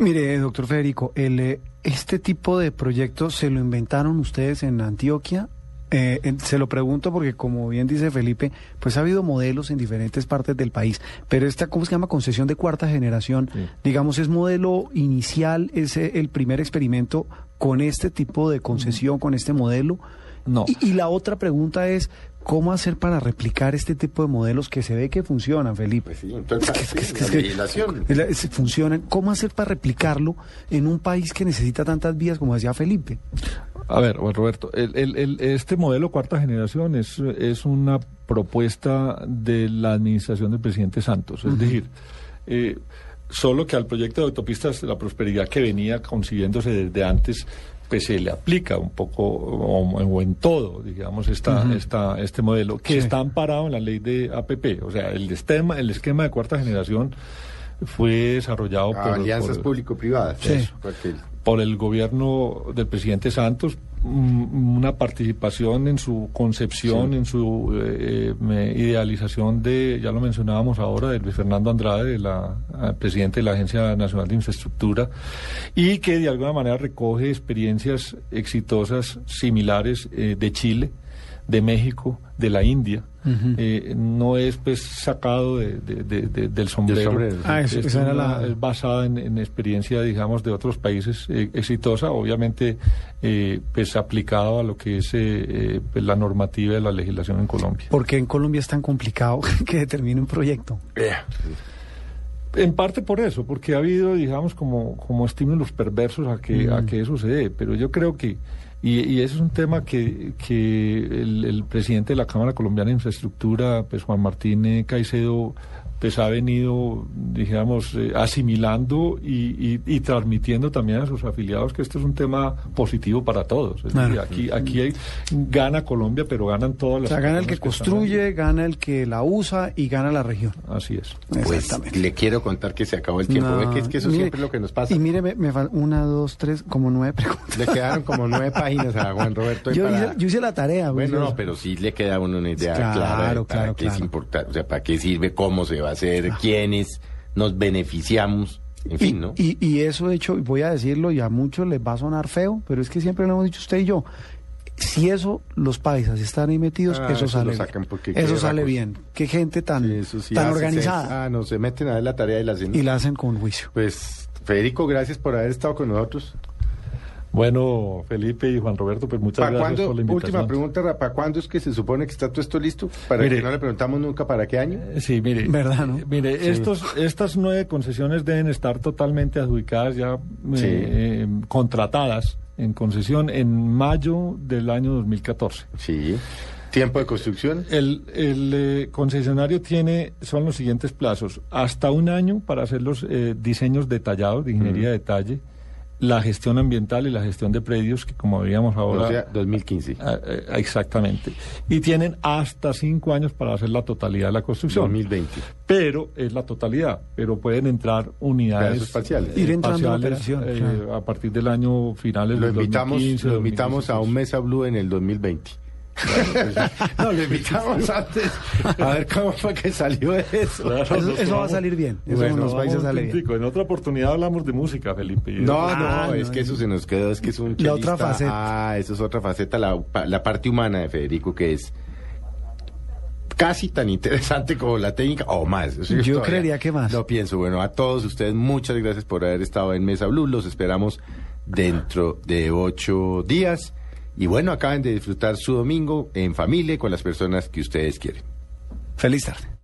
Mire, doctor Federico, el, eh, este tipo de proyectos se lo inventaron ustedes en Antioquia. Eh, se lo pregunto porque, como bien dice Felipe, pues ha habido modelos en diferentes partes del país. Pero esta, ¿cómo se llama? Concesión de cuarta generación, digamos, es modelo inicial, es eh, el primer experimento con este tipo de concesión, con este modelo. No. Y, y la otra pregunta es, ¿cómo hacer para replicar este tipo de modelos que se ve que funcionan, Felipe? Sí, entonces, Es que- es que- la es que- legislación. es la- es- funcionan. ¿Cómo hacer para replicarlo en un país que necesita tantas vías como decía Felipe? A ver, Juan Roberto, el- el- el- este modelo cuarta generación es, es una propuesta de la administración del presidente Santos. Es decir, eh, solo que al proyecto de autopistas la prosperidad que venía consiguiéndose desde antes, pues se le aplica un poco o, o en todo, digamos, esta, esta, este modelo, que Sí. está amparado en la ley de APP. O sea, el esquema, el esquema de cuarta generación fue desarrollado por, alianzas público-privadas. Sí. Por el gobierno del presidente Santos una participación en su concepción, Sí. en su eh, me- idealización de, ya lo mencionábamos ahora, de Luis Fernando Andrade, de la, ah, presidente de la Agencia Nacional de Infraestructura, y que de alguna manera recoge experiencias exitosas similares eh, de Chile, de México, de la India. Eh, no es pues sacado de- de- de- de- del sombrero. sombrero, sí. Ah, Es esa era una- la- es basada en, en experiencia, digamos, de otros países eh, exitosa, obviamente, eh, pues aplicado a lo que es pues, la normativa de la legislación en Colombia. Porque en Colombia es tan complicado que determine un proyecto. En parte por eso, porque ha habido, digamos, como, como estímulos perversos a que, a que eso se dé, pero yo creo que, y, y ese es un tema que, que el, el presidente de la Cámara Colombiana de Infraestructura, pues Juan Martín eh, Caicedo, pues ha venido, digamos, eh, asimilando y, y- y transmitiendo también a sus afiliados que este es un tema positivo para todos. Es Claro. decir, aquí, aquí hay- gana Colombia, pero ganan todas O las sea, gana el que construye, gana el que la usa y gana la región. Así es. Pues le quiero contar que se acabó el tiempo. No, Ve que es que eso mire, siempre es lo que nos pasa. Y mire, me, me una, dos, tres, como nueve preguntas. Le quedaron como nueve páginas a Juan Roberto. ahí Yo, para- hice, yo hice la tarea. Bueno, no, pero sí le queda a uno una idea Claro, clara de para claro, qué es claro. importante, o sea, para qué sirve, cómo se va a hacer, quiénes nos beneficiamos, en fin, ¿no? Y, y eso hecho, y voy a decirlo, y a muchos les va a sonar feo, pero es que siempre lo hemos dicho usted y yo. Si eso, los paisas están ahí metidos, Ah, eso, eso sale bien. Eso sale bien. Qué gente tan, Sí, eso sí tan hace organizada. Ah, no, se meten a ver la tarea y la hacen. Y la hacen con juicio. Pues, Federico, gracias por haber estado con nosotros. Bueno, Felipe y Juan Roberto, pues muchas ¿Para gracias cuándo, por la invitación. última pregunta, Ra, ¿para cuándo es que se supone que está todo esto listo? Para Mire. que no le preguntamos nunca para qué año. Eh, Sí, mire. ¿Verdad, no? Mire, estos, estas nueve concesiones deben estar totalmente adjudicadas ya, eh, Sí. eh, contratadas en concesión en mayo del año 2014. Sí. ¿Tiempo de construcción? El, el, eh, concesionario tiene, son los siguientes plazos, hasta un año para hacer los eh, diseños detallados de ingeniería de detalle, la gestión ambiental y la gestión de predios, que como veíamos ahora... O sea, 2015. Ah, eh, exactamente. Y tienen hasta cinco años para hacer la totalidad de la construcción. 2020. Pero es la totalidad, pero pueden entrar unidades parciales. Ir entrando en operación, eh, claro. a partir del año finales Lo del invitamos, 2015, lo invitamos a un 2016. Mesa Blue en el 2020. no, lo invitamos antes a ver cómo fue que salió eso. Claro, Eso, nos va a salir bien. Eso Bueno, en los países Vamos, sale bien. En otra oportunidad hablamos de música, Felipe. No, Ah, no, no, es que eso se nos quedó, es que es un La otra chelista. faceta. Ah, eso es otra faceta, la, la parte humana de Federico, que es casi tan interesante como la técnica, o más. Eso Yo creería que más. No pienso. Bueno, a todos ustedes, muchas gracias por haber estado en Mesa Blue. Los esperamos dentro de ocho días. Y bueno, acaben de disfrutar su domingo en familia con las personas que ustedes quieren. Feliz tarde.